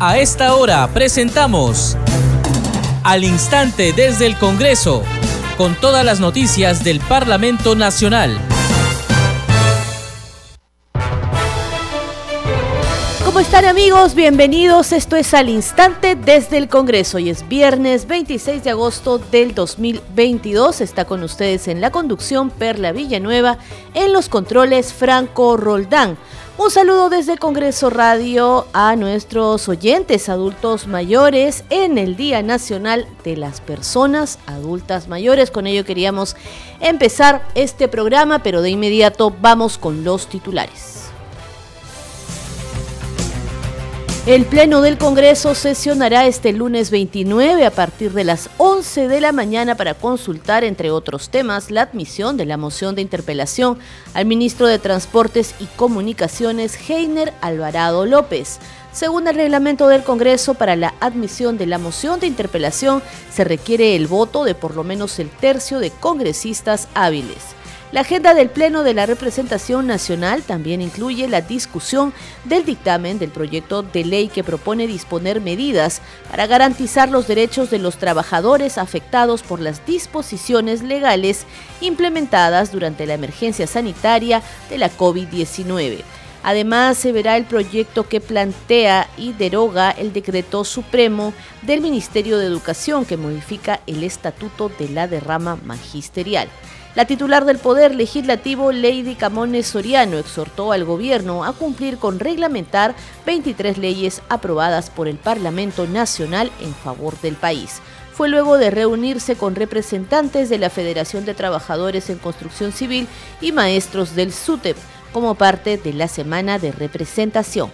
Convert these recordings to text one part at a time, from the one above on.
A esta hora presentamos Al Instante desde el Congreso, con todas las noticias del Parlamento Nacional. ¿Cómo están amigos? Bienvenidos. Esto es Al Instante desde el Congreso. Hoy es viernes 26 de agosto del 2022. Está con ustedes en la conducción Perla Villanueva, en los controles Franco Roldán. Un saludo desde Congreso Radio a nuestros oyentes adultos mayores en el Día Nacional de las Personas Adultas Mayores. Con ello queríamos empezar este programa, pero de inmediato vamos con los titulares. El Pleno del Congreso sesionará este lunes 29 a partir de las 11 de la mañana para consultar, entre otros temas, la admisión de la moción de interpelación al ministro de Transportes y Comunicaciones, Heiner Alvarado López. Según el reglamento del Congreso, para la admisión de la moción de interpelación se requiere el voto de por lo menos el tercio de congresistas hábiles. La agenda del Pleno de la Representación Nacional también incluye la discusión del dictamen del proyecto de ley que propone disponer medidas para garantizar los derechos de los trabajadores afectados por las disposiciones legales implementadas durante la emergencia sanitaria de la COVID-19. Además, se verá el proyecto que plantea y deroga el decreto supremo del Ministerio de Educación que modifica el estatuto de la derrama magisterial. La titular del Poder Legislativo, Lady Camones Soriano, exhortó al gobierno a cumplir con reglamentar 23 leyes aprobadas por el Parlamento Nacional en favor del país. Fue luego de reunirse con representantes de la Federación de Trabajadores en Construcción Civil y maestros del SUTEP como parte de la semana de representación.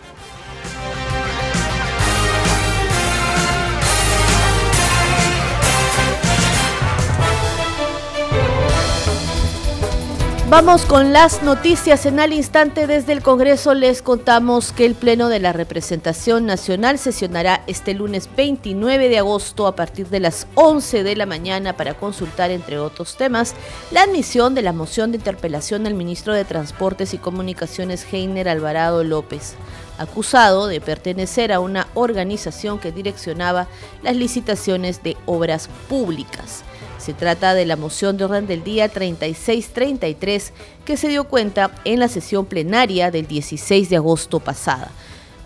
Vamos con las noticias en al instante desde el Congreso. Les contamos que el Pleno de la Representación Nacional sesionará este lunes 29 de agosto a partir de las 11 de la mañana para consultar, entre otros temas, la admisión de la moción de interpelación al ministro de Transportes y Comunicaciones, Heiner Alvarado López acusado de pertenecer a una organización que direccionaba las licitaciones de obras públicas. Se trata de la moción de orden del día 3633 que se dio cuenta en la sesión plenaria del 16 de agosto pasada.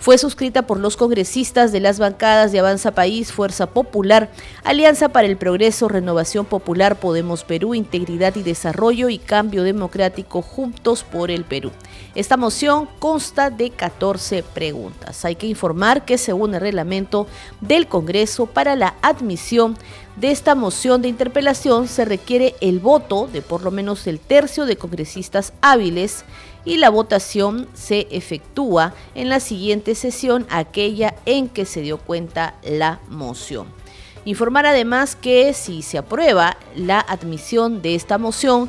Fue suscrita por los congresistas de las bancadas de Avanza País, Fuerza Popular, Alianza para el Progreso, Renovación Popular, Podemos Perú, Integridad y Desarrollo y Cambio Democrático Juntos por el Perú. Esta moción consta de 14 preguntas. Hay que informar que según el reglamento del Congreso para la admisión de esta moción de interpelación se requiere el voto de por lo menos el tercio de congresistas hábiles y la votación se efectúa en la siguiente sesión, aquella en que se dio cuenta la moción. Informar además que si se aprueba la admisión de esta moción,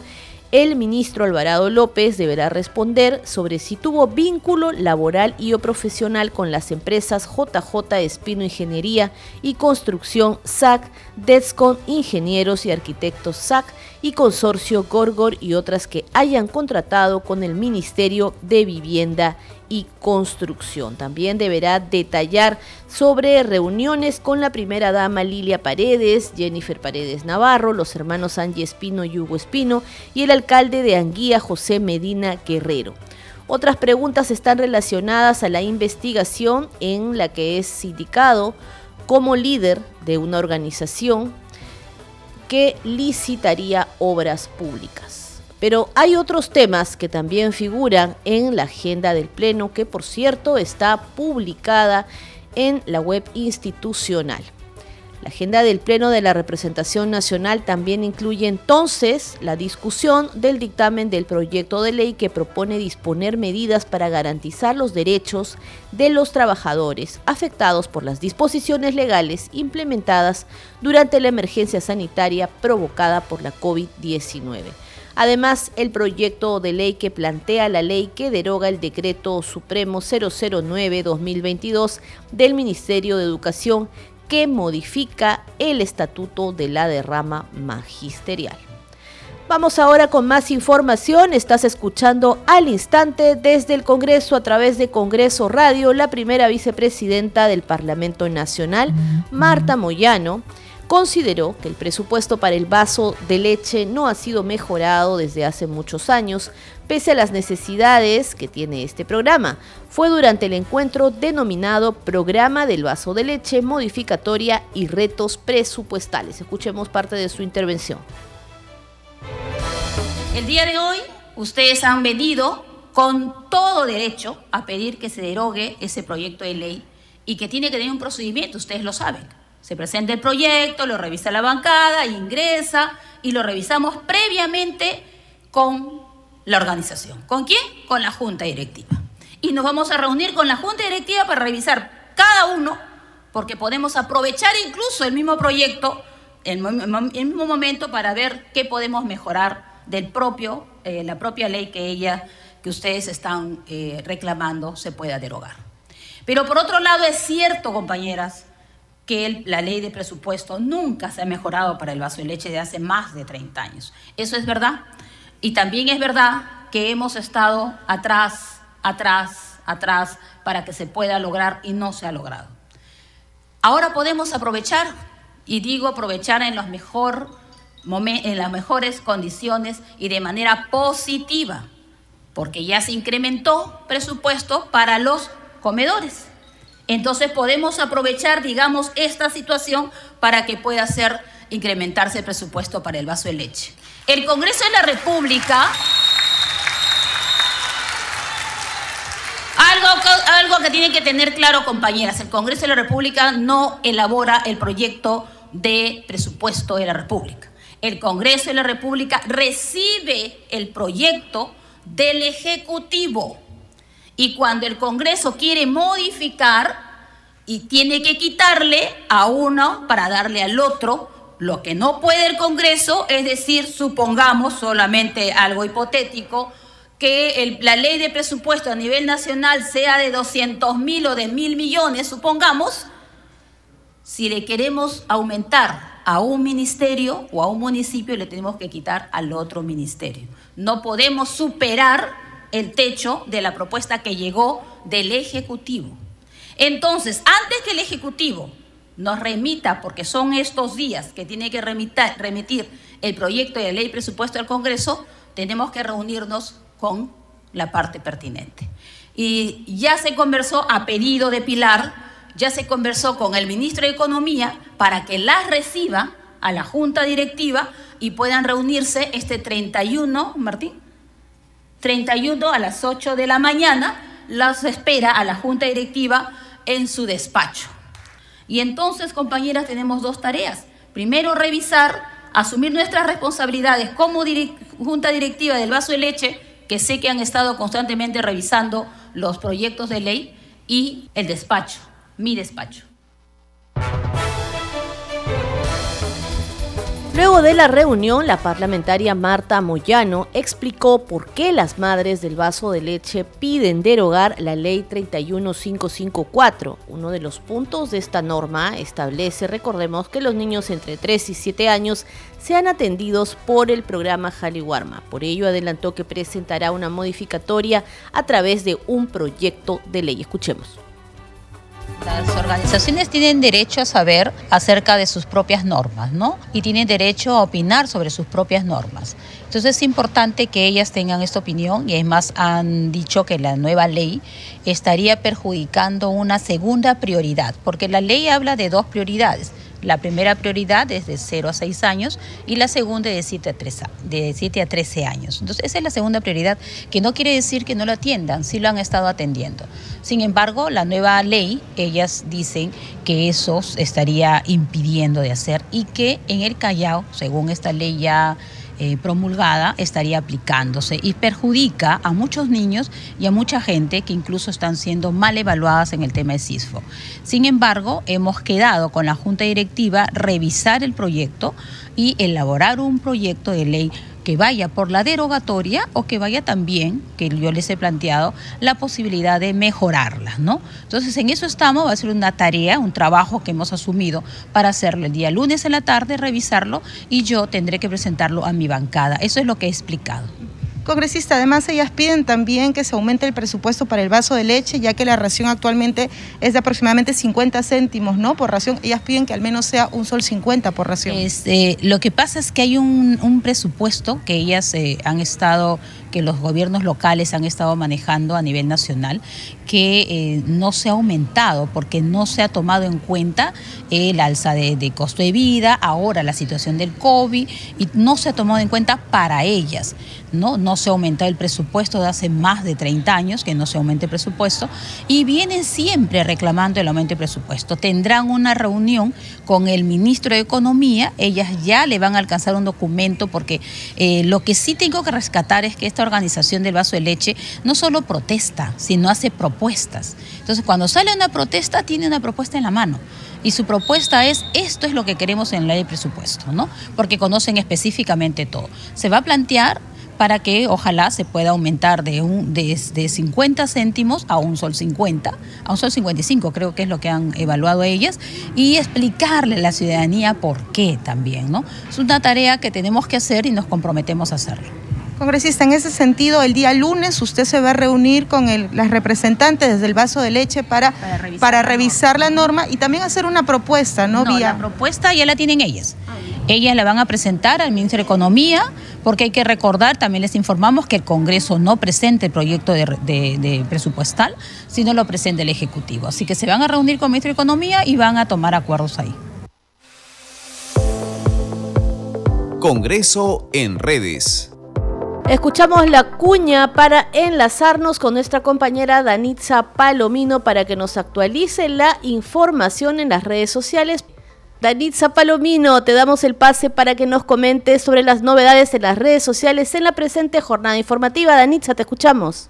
el ministro Alvarado López deberá responder sobre si tuvo vínculo laboral y o profesional con las empresas JJ Espino Ingeniería y Construcción SAC, Descon Ingenieros y Arquitectos SAC y Consorcio Gorgor y otras que hayan contratado con el Ministerio de Vivienda y Construcción. También deberá detallar sobre reuniones con la primera dama Lilia Paredes, Jennifer Paredes Navarro, los hermanos Angie Espino y Hugo Espino y el alcalde de Anguía José Medina Guerrero. Otras preguntas están relacionadas a la investigación en la que es sindicado como líder de una organización que licitaría obras públicas. Pero hay otros temas que también figuran en la agenda del Pleno, que por cierto está publicada en la web institucional. La agenda del Pleno de la Representación Nacional también incluye entonces la discusión del dictamen del proyecto de ley que propone disponer medidas para garantizar los derechos de los trabajadores afectados por las disposiciones legales implementadas durante la emergencia sanitaria provocada por la COVID-19. Además, el proyecto de ley que plantea la ley que deroga el decreto supremo 009-2022 del Ministerio de Educación que modifica el estatuto de la derrama magisterial. Vamos ahora con más información. Estás escuchando al instante desde el Congreso a través de Congreso Radio. La primera vicepresidenta del Parlamento Nacional, Marta Moyano, consideró que el presupuesto para el vaso de leche no ha sido mejorado desde hace muchos años, pese a las necesidades que tiene este programa. Fue durante el encuentro denominado Programa del Vaso de Leche, Modificatoria y Retos Presupuestales. Escuchemos parte de su intervención. El día de hoy ustedes han venido con todo derecho a pedir que se derogue ese proyecto de ley y que tiene que tener un procedimiento, ustedes lo saben. Se presenta el proyecto, lo revisa la bancada, ingresa y lo revisamos previamente con la organización. ¿Con quién? Con la junta directiva. Y nos vamos a reunir con la junta directiva para revisar cada uno, porque podemos aprovechar incluso el mismo proyecto, en el mismo momento para ver qué podemos mejorar del propio, eh, la propia ley que ella, que ustedes están eh, reclamando, se pueda derogar. Pero por otro lado es cierto, compañeras, que la ley de presupuesto nunca se ha mejorado para el vaso de leche de hace más de 30 años. Eso es verdad. Y también es verdad que hemos estado atrás, atrás, atrás para que se pueda lograr y no se ha logrado. Ahora podemos aprovechar, y digo aprovechar en los las mejores condiciones y de manera positiva, porque ya se incrementó presupuesto para los comedores. Entonces podemos aprovechar, digamos, esta situación para que pueda ser incrementarse el presupuesto para el vaso de leche. El Congreso de la República Algo, algo, que tienen que tener claro, compañeras, el Congreso de la República no elabora el proyecto de presupuesto de la República el Congreso de la República recibe el proyecto del Ejecutivo. Y cuando el Congreso quiere modificar y tiene que quitarle a uno para darle al otro, lo que no puede el Congreso es decir, supongamos solamente algo hipotético, que la ley de presupuesto a nivel nacional sea de 200 mil o de mil millones, supongamos, si le queremos aumentar a un ministerio o a un municipio le tenemos que quitar al otro ministerio. No podemos superar el techo de la propuesta que llegó del Ejecutivo. Entonces, antes que el Ejecutivo nos remita, porque son estos días que tiene que remitir el proyecto de ley presupuesto al Congreso, tenemos que reunirnos con la parte pertinente. Y ya se conversó a pedido de Pilar ya se conversó con el ministro de Economía para que las reciba a la junta directiva y puedan reunirse este 31, Martín, 31 a las 8 de la mañana, las espera a la junta directiva en su despacho. Y entonces, compañeras, tenemos dos tareas. Primero, revisar, asumir nuestras responsabilidades como junta directiva del vaso de leche, que sé que han estado constantemente revisando los proyectos de ley, y el despacho mi despacho. Luego de la reunión, la parlamentaria Marta Moyano explicó por qué las madres del vaso de leche piden derogar la ley 31554. Uno de los puntos de esta norma establece, recordemos, que los niños entre 3 y 7 años sean atendidos por el programa Jaliwarma. Por ello, adelantó que presentará una modificatoria a través de un proyecto de ley. Escuchemos. Las organizaciones tienen derecho a saber acerca de sus propias normas, ¿no? Y tienen derecho a opinar sobre sus propias normas. Entonces es importante que ellas tengan esta opinión y es más han dicho que la nueva ley estaría perjudicando una segunda prioridad, porque la ley habla de dos prioridades. La primera prioridad es de 0 a 6 años y la segunda de 7 a 13, de 7 a 13 años. Entonces, esa es la segunda prioridad, que no quiere decir que no lo atiendan, sí lo han estado atendiendo. Sin embargo, la nueva ley, ellas dicen que eso estaría impidiendo de hacer y que en el Callao, según esta ley ya eh, promulgada estaría aplicándose y perjudica a muchos niños y a mucha gente que incluso están siendo mal evaluadas en el tema de CISFO. Sin embargo, hemos quedado con la Junta Directiva revisar el proyecto y elaborar un proyecto de ley que vaya por la derogatoria o que vaya también, que yo les he planteado, la posibilidad de mejorarla, ¿no? Entonces, en eso estamos, va a ser una tarea, un trabajo que hemos asumido para hacerlo el día lunes en la tarde, revisarlo y yo tendré que presentarlo a mi bancada. Eso es lo que he explicado. Congresista, además ellas piden también que se aumente el presupuesto para el vaso de leche, ya que la ración actualmente es de aproximadamente 50 céntimos, ¿no? Por ración. Ellas piden que al menos sea un sol 50 por ración. Este, lo que pasa es que hay un, presupuesto que ellas eh, han estado que los gobiernos locales han estado manejando a nivel nacional, que eh, no se ha aumentado porque no se ha tomado en cuenta el alza de, costo de vida, ahora la situación del COVID, y no se ha tomado en cuenta para ellas. ¿no? no se ha aumentado el presupuesto de hace más de 30 años, que no se aumente el presupuesto, y vienen siempre reclamando el aumento de presupuesto. Tendrán una reunión con el ministro de Economía, ellas ya le van a alcanzar un documento, porque eh, lo que sí tengo que rescatar es que esta organización del vaso de leche no solo protesta, sino hace propuestas. Entonces, cuando sale una protesta, tiene una propuesta en la mano. Y su propuesta es, esto es lo que queremos en la ley de presupuesto, ¿no? Porque conocen específicamente todo. Se va a plantear para que ojalá se pueda aumentar de, un, de, 50 céntimos a un sol 50, a un sol 55 creo que es lo que han evaluado ellas, y explicarle a la ciudadanía por qué también, ¿no? Es una tarea que tenemos que hacer y nos comprometemos a hacerlo. Congresista, en ese sentido, el día lunes usted se va a reunir con las representantes desde el vaso de leche para, para revisar, la, norma. y también hacer una propuesta, ¿no? no La propuesta ya la tienen ellas. Ellas la van a presentar al ministro de Economía, porque hay que recordar, también les informamos que el Congreso no presente el proyecto de, de presupuestal, sino lo presente el Ejecutivo. Así que se van a reunir con el ministro de Economía y van a tomar acuerdos ahí. Congreso en redes. Escuchamos la cuña para enlazarnos con nuestra compañera Danitza Palomino para que nos actualice la información en las redes sociales. Danitza Palomino, te damos el pase para que nos comentes sobre las novedades en las redes sociales en la presente jornada informativa. Danitza, te escuchamos.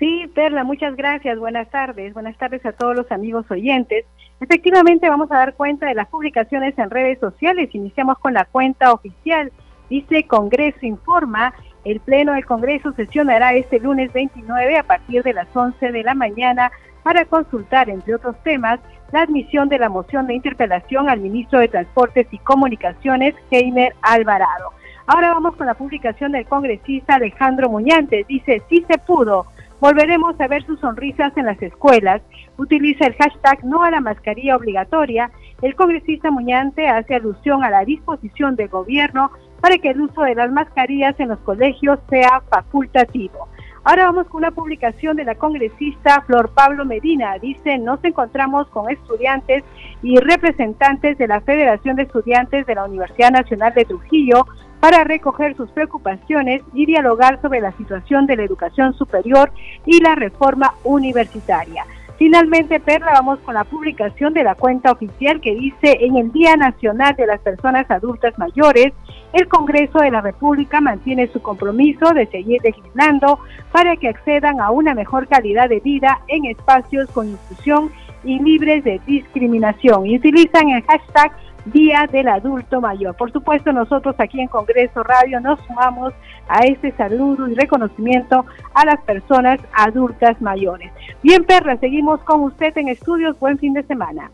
Sí, Perla, muchas gracias. Buenas tardes. Buenas tardes a todos los amigos oyentes. Efectivamente, vamos a dar cuenta de las publicaciones en redes sociales. Iniciamos con la cuenta oficial. Dice Congreso Informa el Pleno del Congreso sesionará este lunes 29 a partir de las 11 de la mañana para consultar, entre otros temas, la admisión de la moción de interpelación al ministro de Transportes y Comunicaciones, Heimer Alvarado. Ahora vamos con la publicación del congresista Alejandro Muñante. Dice, sí se pudo. Volveremos a ver sus sonrisas en las escuelas. Utiliza el hashtag no a la mascarilla obligatoria. El congresista Muñante hace alusión a la disposición del gobierno para que el uso de las mascarillas en los colegios sea facultativo. Ahora vamos con una publicación de la congresista Flor Pablo Medina. Dice, nos encontramos con estudiantes y representantes de la Federación de Estudiantes de la Universidad Nacional de Trujillo para recoger sus preocupaciones y dialogar sobre la situación de la educación superior y la reforma universitaria. Finalmente, Perla, vamos con la publicación de la cuenta oficial que dice, en el Día Nacional de las Personas Adultas Mayores, el Congreso de la República mantiene su compromiso de seguir legislando para que accedan a una mejor calidad de vida en espacios con inclusión y libres de discriminación. Y utilizan el hashtag Día del Adulto Mayor. Por supuesto, nosotros aquí en Congreso Radio nos sumamos a este saludo y reconocimiento a las personas adultas mayores. Bien, Perla, seguimos con usted en estudios. Buen fin de semana.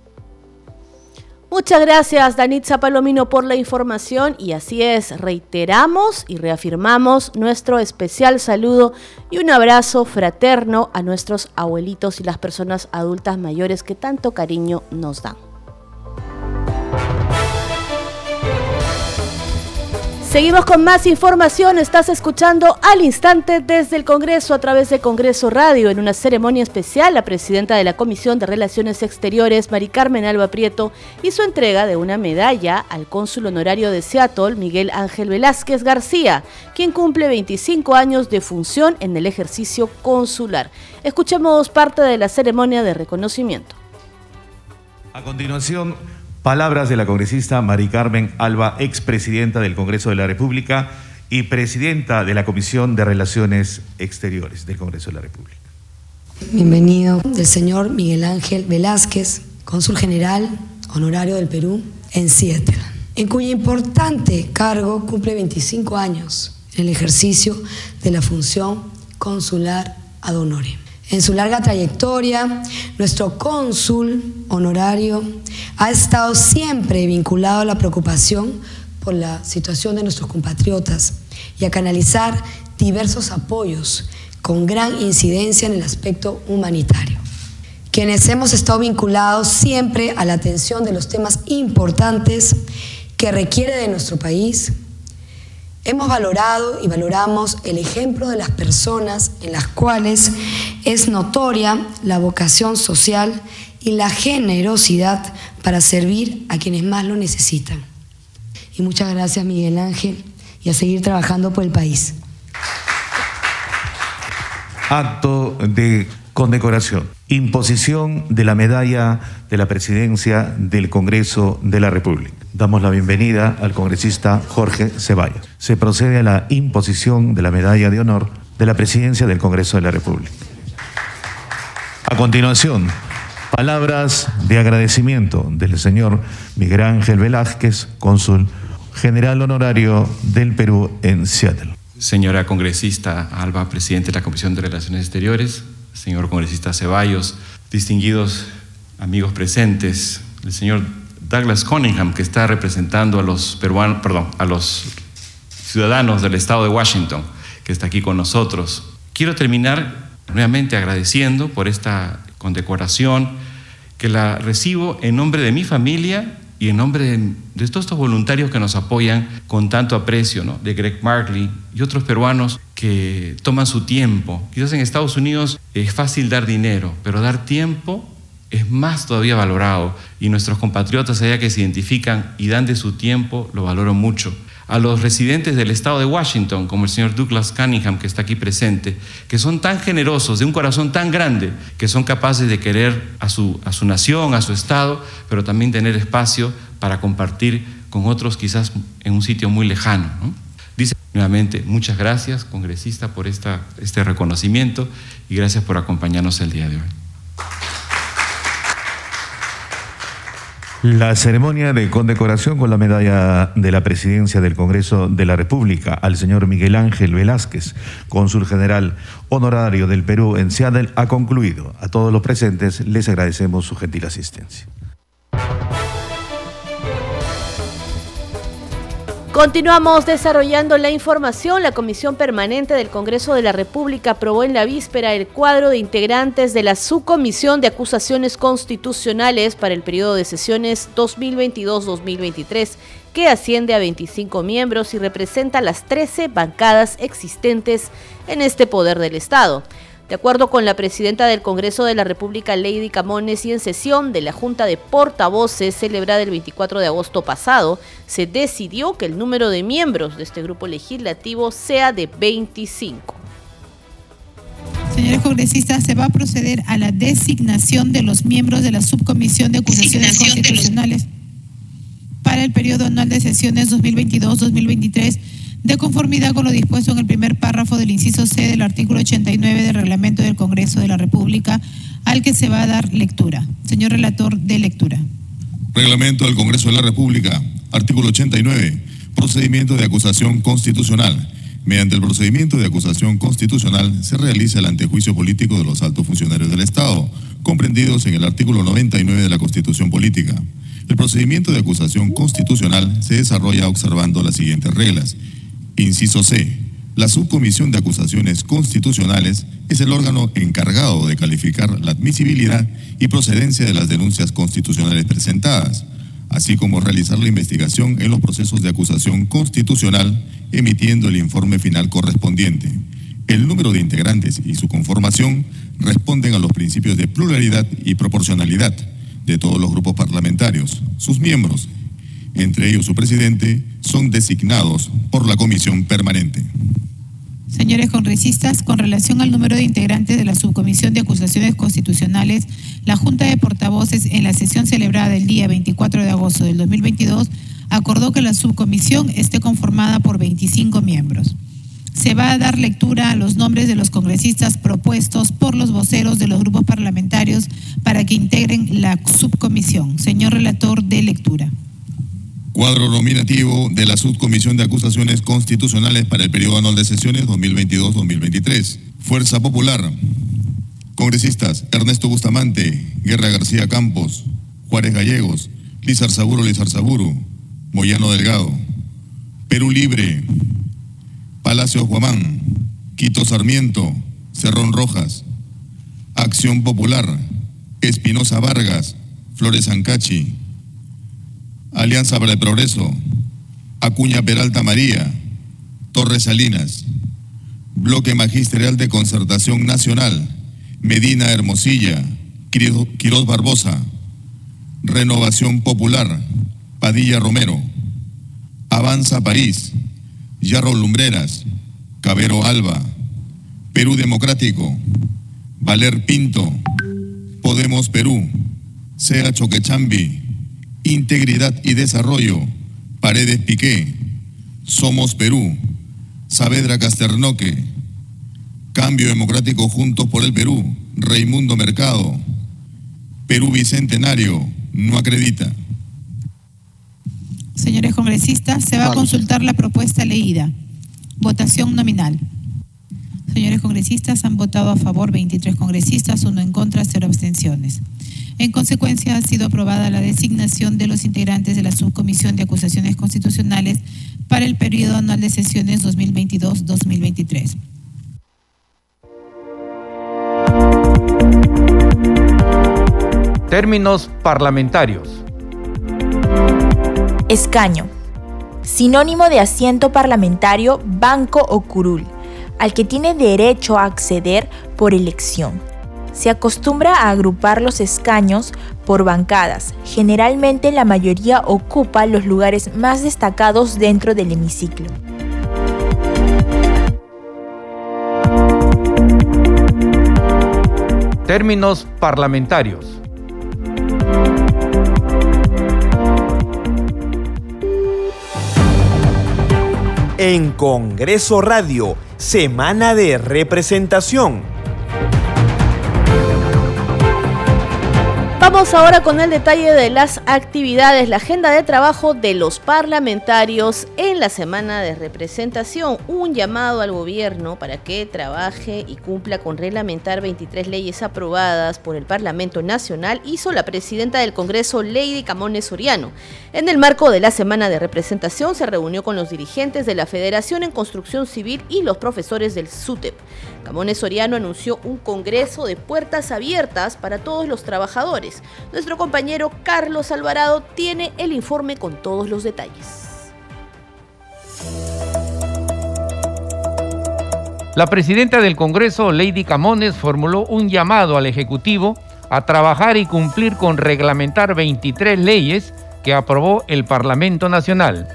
Muchas gracias, Danitza Palomino, por la información. Y así es, reiteramos y reafirmamos nuestro especial saludo y un abrazo fraterno a nuestros abuelitos y las personas adultas mayores que tanto cariño nos dan. Seguimos con más información. Estás escuchando al instante desde el Congreso a través de Congreso Radio. En una ceremonia especial, la presidenta de la Comisión de Relaciones Exteriores, Mari Carmen Alba Prieto, hizo entrega de una medalla al cónsul honorario de Seattle, Miguel Ángel Velázquez García, quien cumple 25 años de función en el ejercicio consular. Escuchemos parte de la ceremonia de reconocimiento. A continuación, Palabras de la congresista Mari Carmen Alba, expresidenta del Congreso de la República y presidenta de la Comisión de Relaciones Exteriores del Congreso de la República. Bienvenido del señor Miguel Ángel Velázquez, cónsul general honorario del Perú en Seattle. en cuyo importante cargo cumple 25 años en el ejercicio de la función consular ad honorem. En su larga trayectoria, nuestro cónsul honorario ha estado siempre vinculado a la preocupación por la situación de nuestros compatriotas y a canalizar diversos apoyos con gran incidencia en el aspecto humanitario. Quienes hemos estado vinculados siempre a la atención de los temas importantes que requiere de nuestro país, Hemos valorado y valoramos el ejemplo de las personas en las cuales es notoria la vocación social y la generosidad para servir a quienes más lo necesitan. Y muchas gracias Miguel Ángel y a seguir trabajando por el país. Acto de condecoración. Imposición de la medalla de la presidencia del Congreso de la República. Damos la bienvenida al congresista Jorge Ceballos. Se procede a la imposición de la medalla de honor de la presidencia del Congreso de la República. A continuación, palabras de agradecimiento del señor Miguel Ángel Velázquez, cónsul general honorario del Perú en Seattle. Señora congresista Alba, presidente de la Comisión de Relaciones Exteriores, señor congresista Ceballos, distinguidos amigos presentes, el señor Douglas Cunningham, que está representando a los peruanos, perdón, a los ciudadanos del estado de Washington, que está aquí con nosotros. Quiero terminar nuevamente agradeciendo por esta condecoración que la recibo en nombre de mi familia y en nombre de, todos estos voluntarios que nos apoyan con tanto aprecio, ¿no? de Greg Markley y otros peruanos que toman su tiempo. Quizás en Estados Unidos es fácil dar dinero, pero dar tiempo es más todavía valorado y nuestros compatriotas allá que se identifican y dan de su tiempo lo valoro mucho a los residentes del estado de Washington, como el señor Douglas Cunningham, que está aquí presente, que son tan generosos, de un corazón tan grande, que son capaces de querer a su, a su nación, a su estado, pero también tener espacio para compartir con otros quizás en un sitio muy lejano. Dice nuevamente, muchas gracias, congresista, por esta, este reconocimiento y gracias por acompañarnos el día de hoy. La ceremonia de condecoración con la medalla de la presidencia del Congreso de la República al señor Miguel Ángel Velázquez, cónsul general honorario del Perú en Seattle, ha concluido. A todos los presentes les agradecemos su gentil asistencia. Continuamos desarrollando la información. La Comisión Permanente del Congreso de la República aprobó en la víspera el cuadro de integrantes de la Subcomisión de Acusaciones Constitucionales para el periodo de sesiones 2022-2023, que asciende a 25 miembros y representa las 13 bancadas existentes en este poder del Estado. De acuerdo con la presidenta del Congreso de la República, Lady Camones, y en sesión de la Junta de Portavoces celebrada el 24 de agosto pasado, se decidió que el número de miembros de este grupo legislativo sea de 25. Señores congresistas, se va a proceder a la designación de los miembros de la Subcomisión de Acusaciones Constitucionales para el periodo anual de sesiones 2022-2023 de conformidad con lo dispuesto en el primer párrafo del inciso C del artículo 89 del reglamento del Congreso de la República, al que se va a dar lectura. Señor relator, de lectura. Reglamento del Congreso de la República, artículo 89, procedimiento de acusación constitucional. Mediante el procedimiento de acusación constitucional se realiza el antejuicio político de los altos funcionarios del Estado, comprendidos en el artículo 99 de la Constitución Política. El procedimiento de acusación constitucional se desarrolla observando las siguientes reglas. Inciso C. La Subcomisión de Acusaciones Constitucionales es el órgano encargado de calificar la admisibilidad y procedencia de las denuncias constitucionales presentadas, así como realizar la investigación en los procesos de acusación constitucional, emitiendo el informe final correspondiente. El número de integrantes y su conformación responden a los principios de pluralidad y proporcionalidad de todos los grupos parlamentarios, sus miembros entre ellos su presidente, son designados por la comisión permanente. Señores congresistas, con relación al número de integrantes de la Subcomisión de Acusaciones Constitucionales, la Junta de Portavoces en la sesión celebrada el día 24 de agosto del 2022 acordó que la subcomisión esté conformada por 25 miembros. Se va a dar lectura a los nombres de los congresistas propuestos por los voceros de los grupos parlamentarios para que integren la subcomisión. Señor relator de lectura. Cuadro nominativo de la Subcomisión de Acusaciones Constitucionales para el periodo anual de sesiones 2022-2023. Fuerza Popular. Congresistas Ernesto Bustamante, Guerra García Campos, Juárez Gallegos, Lizar Saburo Lizar Saburo, Moyano Delgado. Perú Libre. Palacio Guamán, Quito Sarmiento, Cerrón Rojas. Acción Popular. Espinosa Vargas, Flores Ancachi. Alianza para el Progreso, Acuña Peralta María, Torres Salinas, Bloque Magisterial de Concertación Nacional, Medina Hermosilla, Quiroz Barbosa, Renovación Popular, Padilla Romero, Avanza París, Yarro Lumbreras, Cabero Alba, Perú Democrático, Valer Pinto, Podemos Perú, Sea Choquechambi, Integridad y Desarrollo, Paredes Piqué, Somos Perú, Saavedra Casternoque, Cambio Democrático Juntos por el Perú, Raimundo Mercado, Perú Bicentenario, no acredita. Señores congresistas, se va a consultar la propuesta leída. Votación nominal. Señores congresistas, han votado a favor 23 congresistas, uno en contra, cero abstenciones. En consecuencia, ha sido aprobada la designación de los integrantes de la Subcomisión de Acusaciones Constitucionales para el periodo anual de sesiones 2022-2023. Términos parlamentarios. Escaño. Sinónimo de asiento parlamentario, banco o curul, al que tiene derecho a acceder por elección se acostumbra a agrupar los escaños por bancadas. Generalmente la mayoría ocupa los lugares más destacados dentro del hemiciclo. Términos parlamentarios. En Congreso Radio, Semana de Representación Vamos ahora con el detalle de las actividades, la agenda de trabajo de los parlamentarios en la semana de representación. Un llamado al gobierno para que trabaje y cumpla con reglamentar 23 leyes aprobadas por el Parlamento Nacional hizo la presidenta del Congreso, Lady Camones Soriano. En el marco de la semana de representación se reunió con los dirigentes de la Federación en Construcción Civil y los profesores del SUTEP. Camones Soriano anunció un congreso de puertas abiertas para todos los trabajadores. Nuestro compañero Carlos Alvarado tiene el informe con todos los detalles. La presidenta del Congreso, Lady Camones, formuló un llamado al Ejecutivo a trabajar y cumplir con reglamentar 23 leyes que aprobó el Parlamento Nacional.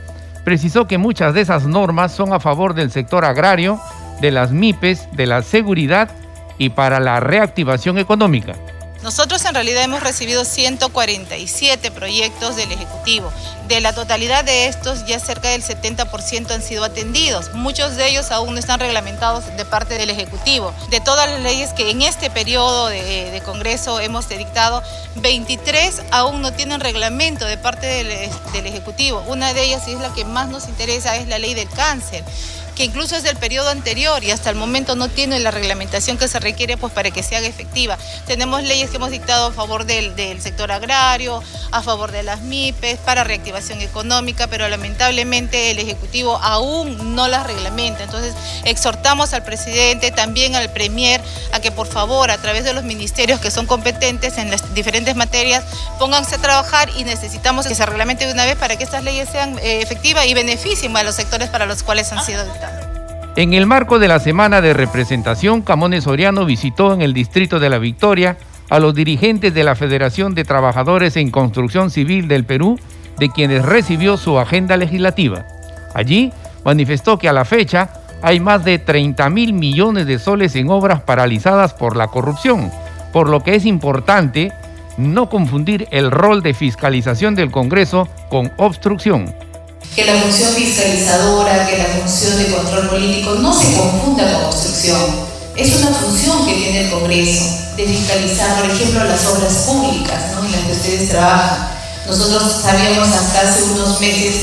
Precisó que muchas de esas normas son a favor del sector agrario, de las MIPES, de la seguridad y para la reactivación económica. Nosotros en realidad hemos recibido 147 proyectos del Ejecutivo. De la totalidad de estos, ya cerca del 70% han sido atendidos. Muchos de ellos aún no están reglamentados de parte del Ejecutivo. De todas las leyes que en este periodo de, Congreso hemos dictado, 23 aún no tienen reglamento de parte del, Ejecutivo. Una de ellas, es la que más nos interesa, es la ley del cáncer que incluso es del periodo anterior y hasta el momento no tiene la reglamentación que se requiere pues, para que se haga efectiva. Tenemos leyes que hemos dictado a favor del, del sector agrario, a favor de las MIPES, para reactivación económica, pero lamentablemente el Ejecutivo aún no las reglamenta. Entonces, exhortamos al presidente, también al Premier, a que por favor, a través de los ministerios que son competentes en las diferentes materias, pónganse a trabajar y necesitamos que se reglamente de una vez para que estas leyes sean eh, efectivas y beneficien a los sectores para los cuales han sido dictadas. En el marco de la semana de representación, Camones Soriano visitó en el distrito de La Victoria a los dirigentes de la Federación de Trabajadores en Construcción Civil del Perú, de quienes recibió su agenda legislativa. Allí manifestó que a la fecha hay más de 30 mil millones de soles en obras paralizadas por la corrupción, por lo que es importante no confundir el rol de fiscalización del Congreso con obstrucción que la función fiscalizadora, que la función de control político no se confunda con obstrucción. Es una función que tiene el Congreso de fiscalizar, por ejemplo, las obras públicas en las que ustedes trabajan. Nosotros sabíamos hasta hace unos meses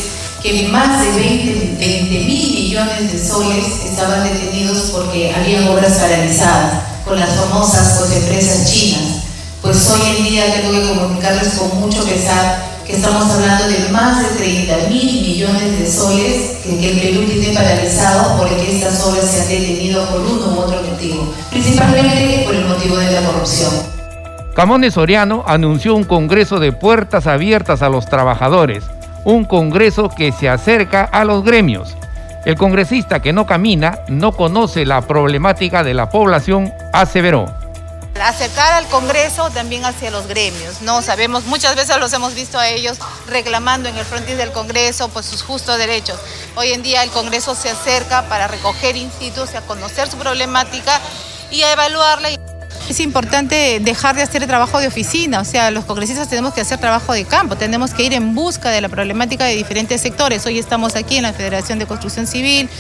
que más de 20, mil millones de soles estaban detenidos porque había obras paralizadas con las famosas pues, empresas chinas. Pues hoy en día tengo que comunicarles con mucho pesar que estamos hablando de más de 30 mil millones de soles que, el Perú tiene paralizado porque estas obras se han detenido por uno u otro motivo, principalmente por el motivo de la corrupción. Camones Soriano anunció un congreso de puertas abiertas a los trabajadores, un congreso que se acerca a los gremios. El congresista que no camina no conoce la problemática de la población, aseveró acercar al Congreso también hacia los gremios, ¿no? Sabemos, muchas veces los hemos visto a ellos reclamando en el frontis del Congreso pues sus justos derechos. Hoy en día el Congreso se acerca para recoger institutos, a conocer su problemática y a evaluarla. Es importante dejar de hacer el trabajo de oficina, o sea, los congresistas tenemos que hacer trabajo de campo, tenemos que ir en busca de la problemática de diferentes sectores. Hoy estamos aquí en la Federación de Construcción Civil,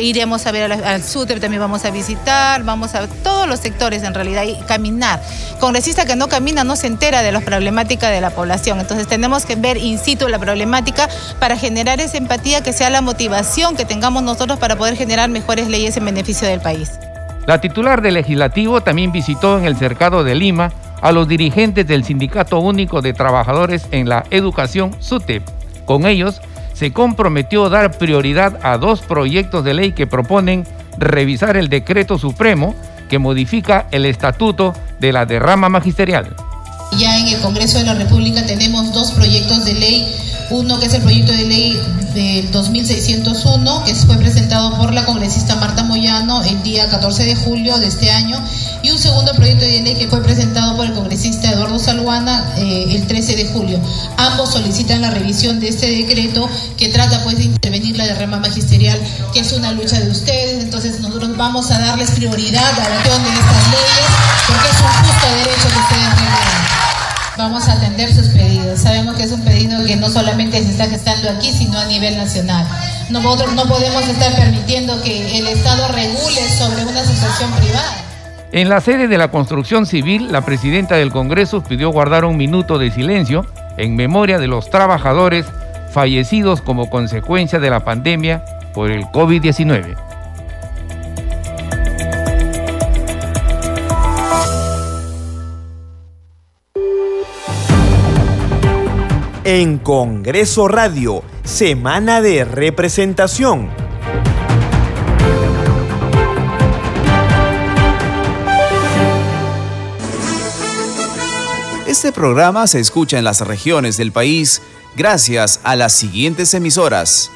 iremos a ver al, SUTEP, también vamos a visitar, vamos a todos los sectores en realidad y caminar. Congresista que no camina no se entera de la problemática de la población, entonces tenemos que ver in situ la problemática para generar esa empatía que sea la motivación que tengamos nosotros para poder generar mejores leyes en beneficio del país. La titular del legislativo también visitó en el cercado de Lima a los dirigentes del Sindicato Único de Trabajadores en la Educación, SUTEP. Con ellos se comprometió a dar prioridad a dos proyectos de ley que proponen revisar el decreto supremo que modifica el estatuto de la derrama magisterial. Ya en el Congreso de la República tenemos dos proyectos de ley. Uno que es el proyecto de ley del 2601, que fue presentado por la congresista Marta Moyano el día 14 de julio de este año, y un segundo proyecto de ley que fue presentado por el congresista Eduardo Salguana eh, el 13 de julio. Ambos solicitan la revisión de este decreto que trata pues de intervenir la derrama magisterial, que es una lucha de ustedes, entonces nosotros vamos a darles prioridad a la de estas leyes, porque es un justo derecho que vamos a atender sus pedidos. Sabemos que es un pedido que no solamente se está gestando aquí, sino a nivel nacional. Nosotros no podemos estar permitiendo que el Estado regule sobre una asociación privada. En la sede de la construcción civil, la presidenta del Congreso pidió guardar un minuto de silencio en memoria de los trabajadores fallecidos como consecuencia de la pandemia por el COVID-19. En Congreso Radio, Semana de Representación. Este programa se escucha en las regiones del país gracias a las siguientes emisoras.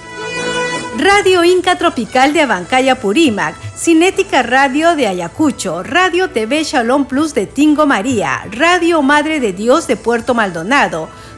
Radio Inca Tropical de Abancaya Purímac, Cinética Radio de Ayacucho, Radio TV Shalom Plus de Tingo María, Radio Madre de Dios de Puerto Maldonado,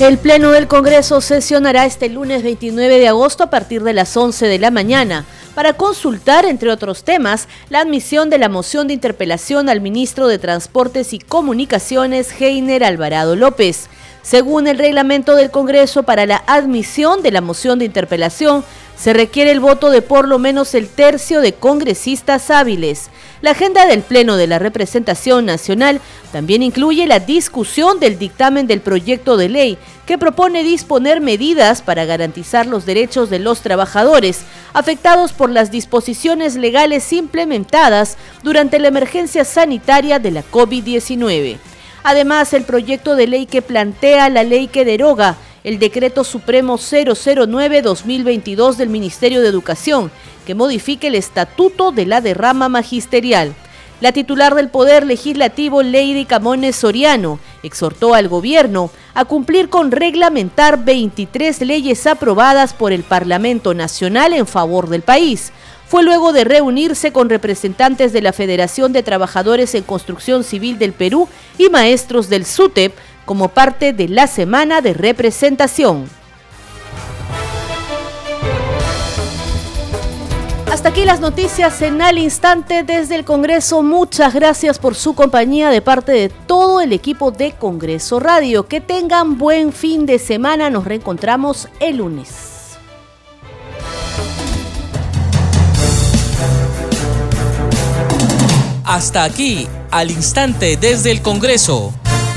El Pleno del Congreso sesionará este lunes 29 de agosto a partir de las 11 de la mañana para consultar, entre otros temas, la admisión de la moción de interpelación al ministro de Transportes y Comunicaciones, Heiner Alvarado López. Según el reglamento del Congreso, para la admisión de la moción de interpelación se requiere el voto de por lo menos el tercio de congresistas hábiles. La agenda del Pleno de la Representación Nacional también incluye la discusión del dictamen del proyecto de ley que propone disponer medidas para garantizar los derechos de los trabajadores afectados por las disposiciones legales implementadas durante la emergencia sanitaria de la COVID-19. Además, el proyecto de ley que plantea la ley que deroga el decreto supremo 009-2022 del Ministerio de Educación, que modifique el estatuto de la derrama magisterial. La titular del Poder Legislativo, Lady Camones Soriano, exhortó al gobierno a cumplir con reglamentar 23 leyes aprobadas por el Parlamento Nacional en favor del país, fue luego de reunirse con representantes de la Federación de Trabajadores en Construcción Civil del Perú y maestros del SUTEP como parte de la semana de representación. Hasta aquí las noticias en al instante desde el Congreso. Muchas gracias por su compañía de parte de todo el equipo de Congreso Radio. Que tengan buen fin de semana. Nos reencontramos el lunes. Hasta aquí, al instante desde el Congreso,